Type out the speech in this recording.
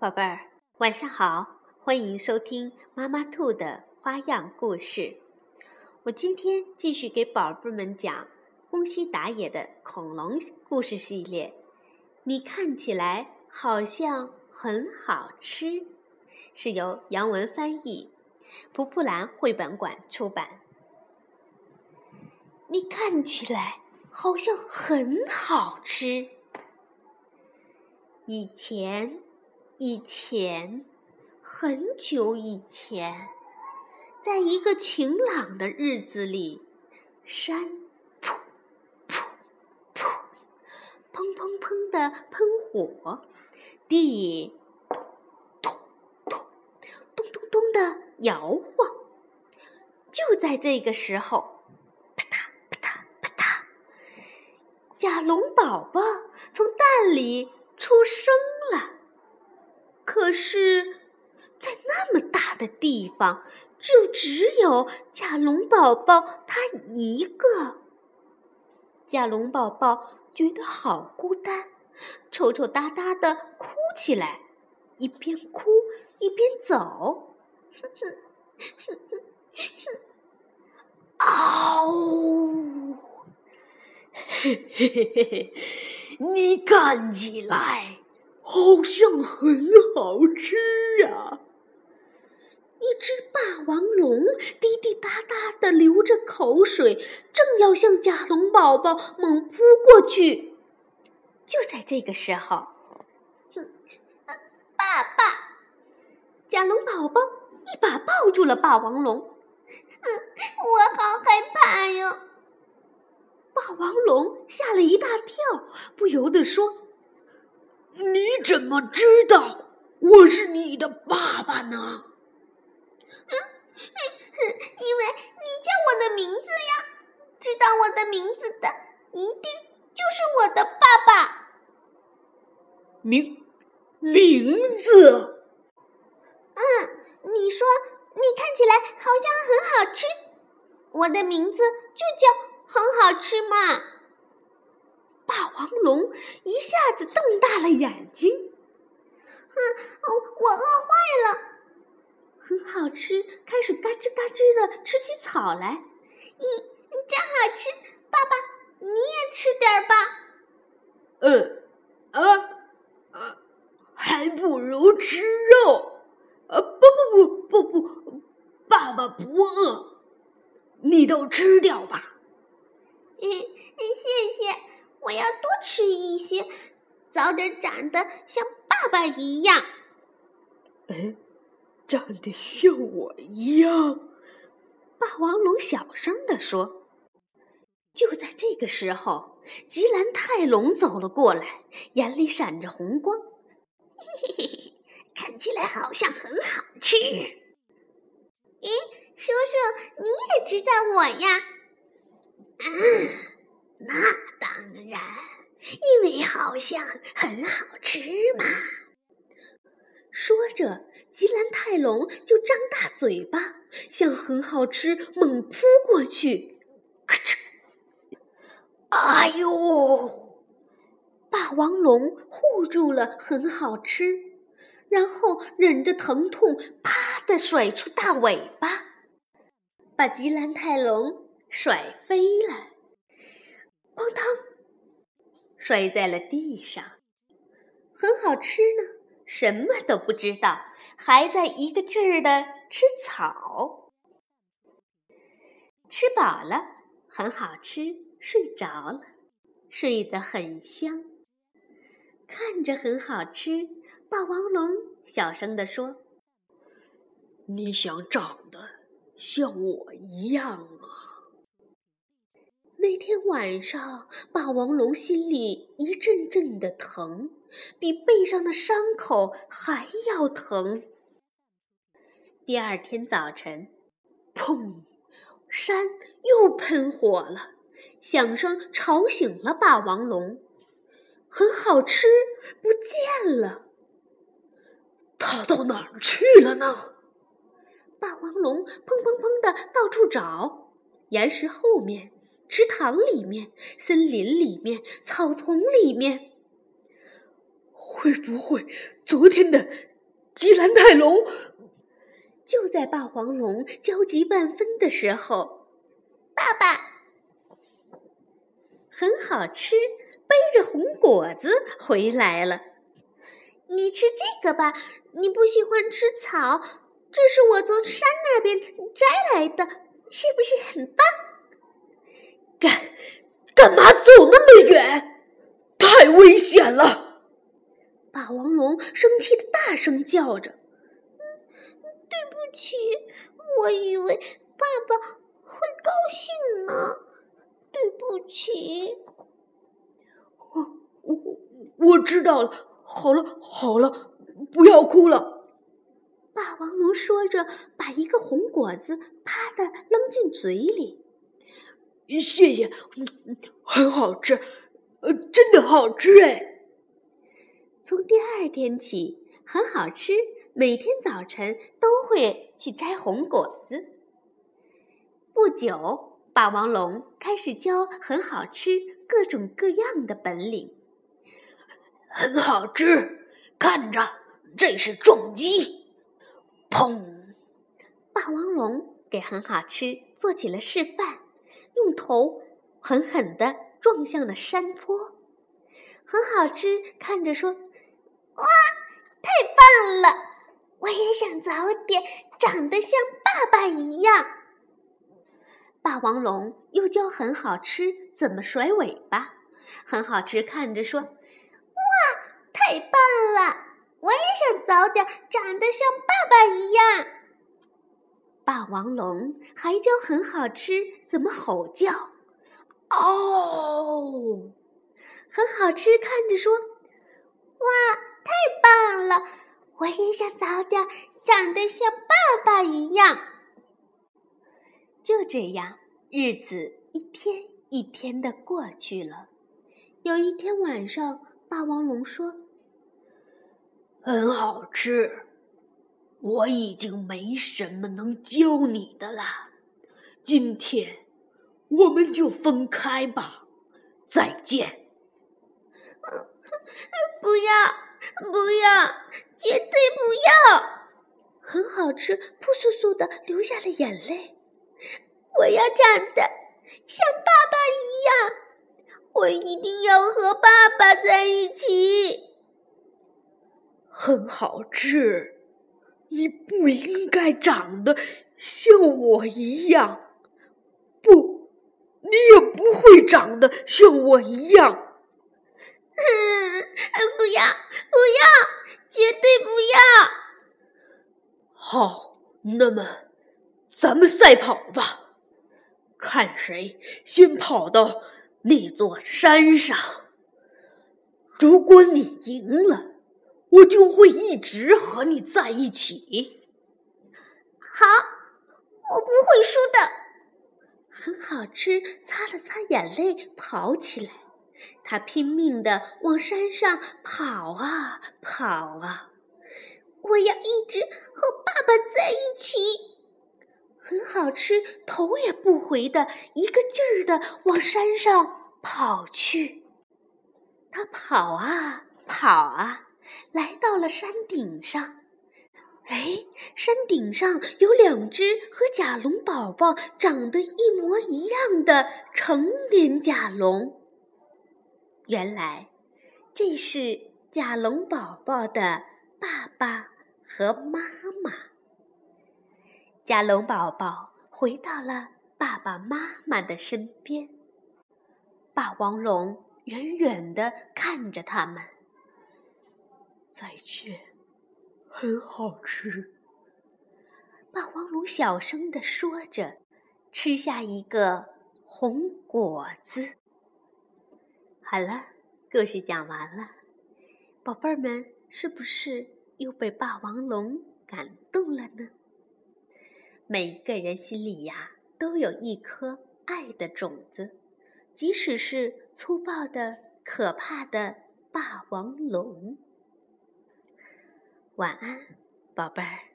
宝贝儿，晚上好！欢迎收听妈妈兔的花样故事。我今天继续给宝贝们讲宫西达也的恐龙故事系列。你看起来好像很好吃，是由杨文翻译，蒲蒲兰绘本馆出版。你看起来好像很好吃。以前。以前，很久以前，在一个晴朗的日子里，山噗噗噗，砰砰砰的喷火，地咚咚咚咚咚咚的摇晃。就在这个时候，啪嗒啪嗒啪嗒，甲龙宝宝从蛋里出生了。可是，在那么大的地方，就只有甲龙宝宝他一个。甲龙宝宝觉得好孤单，抽抽搭搭的哭起来，一边哭一边走。哼哼哼哼哼，嗷！嘿嘿嘿嘿嘿，你看起来。好像很好吃啊！一只霸王龙滴滴答答的流着口水，正要向甲龙宝宝猛扑过去。就在这个时候，哼，爸爸，甲龙宝宝一把抱住了霸王龙。嗯，我好害怕哟！霸王龙吓了一大跳，不由得说。你怎么知道我是你的爸爸呢？嗯，因为你叫我的名字呀。知道我的名字的，一定就是我的爸爸。名名字？嗯，你说你看起来好像很好吃，我的名字就叫很好吃嘛。霸王龙一下子瞪大了眼睛，哼，我饿坏了，很好吃，开始嘎吱嘎吱的吃起草来。咦，真好吃，爸爸你也吃点吧。嗯，啊，啊，还不如吃肉。啊，不不不不不，爸爸不饿，你都吃掉吧。嗯，谢谢。我要多吃一些，早点长得像爸爸一样。哎，长得像我一样？霸王龙小声地说。就在这个时候，吉兰泰龙走了过来，眼里闪着红光。嘿嘿嘿，看起来好像很好吃。咦，叔叔，你也知道我呀？嗯。那当然，因为好像很好吃嘛。说着，吉兰泰龙就张大嘴巴，向很好吃猛扑过去。咔嚓！哎呦！霸王龙护住了很好吃，然后忍着疼痛，啪的甩出大尾巴，把吉兰泰龙甩飞了。哐当，摔在了地上。很好吃呢，什么都不知道，还在一个劲儿的吃草。吃饱了，很好吃，睡着了，睡得很香。看着很好吃，霸王龙小声地说：“你想长得像我一样啊？”那天晚上，霸王龙心里一阵阵的疼，比背上的伤口还要疼。第二天早晨，砰，山又喷火了，响声吵醒了霸王龙。很好吃，不见了，它到哪儿去了呢？霸王龙砰砰砰的到处找，岩石后面。池塘里面，森林里面，草丛里面，会不会昨天的吉兰泰龙？就在霸王龙焦急万分的时候，爸爸很好吃，背着红果子回来了。你吃这个吧，你不喜欢吃草，这是我从山那边摘来的，是不是很棒？干干嘛走那么远？太危险了！霸王龙生气的大声叫着。对不起，我以为爸爸会高兴呢。对不起，我我我知道了。好了好了，不要哭了。霸王龙说着，把一个红果子啪的扔进嘴里。谢谢，很好吃，呃，真的好吃哎。从第二天起，很好吃。每天早晨都会去摘红果子。不久，霸王龙开始教很好吃各种各样的本领。很好吃，看着，这是重击！砰！霸王龙给很好吃做起了示范，用头狠狠地撞向了山坡。很好吃，看着说：“哇，太棒了！”我也想早点长得像爸爸一样。霸王龙又教很好吃怎么甩尾巴，很好吃看着说：“哇，太棒了！我也想早点长得像爸爸一样。”霸王龙还教很好吃怎么吼叫，哦，很好吃看着说：“哇，太棒了！”我也想早点长得像爸爸一样。就这样，日子一天一天的过去了。有一天晚上，霸王龙说：“很好吃，我已经没什么能教你的了。今天我们就分开吧，再见。”不要。不要，绝对不要！很好吃，扑簌簌的流下了眼泪。我要长得像爸爸一样，我一定要和爸爸在一起。很好吃，你不应该长得像我一样，不，你也不会长得像我一样。嗯，不要，不要，绝对不要！好，那么咱们赛跑吧，看谁先跑到那座山上。如果你赢了，我就会一直和你在一起。好，我不会输的。很好吃，擦了擦眼泪，跑起来。他拼命的往山上跑啊跑啊！我要一直和爸爸在一起。很好吃，头也不回的一个劲儿地往山上跑去。他跑啊跑啊，来到了山顶上。哎，山顶上有两只和甲龙宝宝长得一模一样的成年甲龙。原来，这是甲龙宝宝的爸爸和妈妈。甲龙宝宝回到了爸爸妈妈的身边。霸王龙远远地看着他们。再见，很好吃。霸王龙小声地说着，吃下一个红果子。好了，故事讲完了，宝贝儿们是不是又被霸王龙感动了呢？每一个人心里呀，都有一颗爱的种子，即使是粗暴的、可怕的霸王龙。晚安，宝贝儿。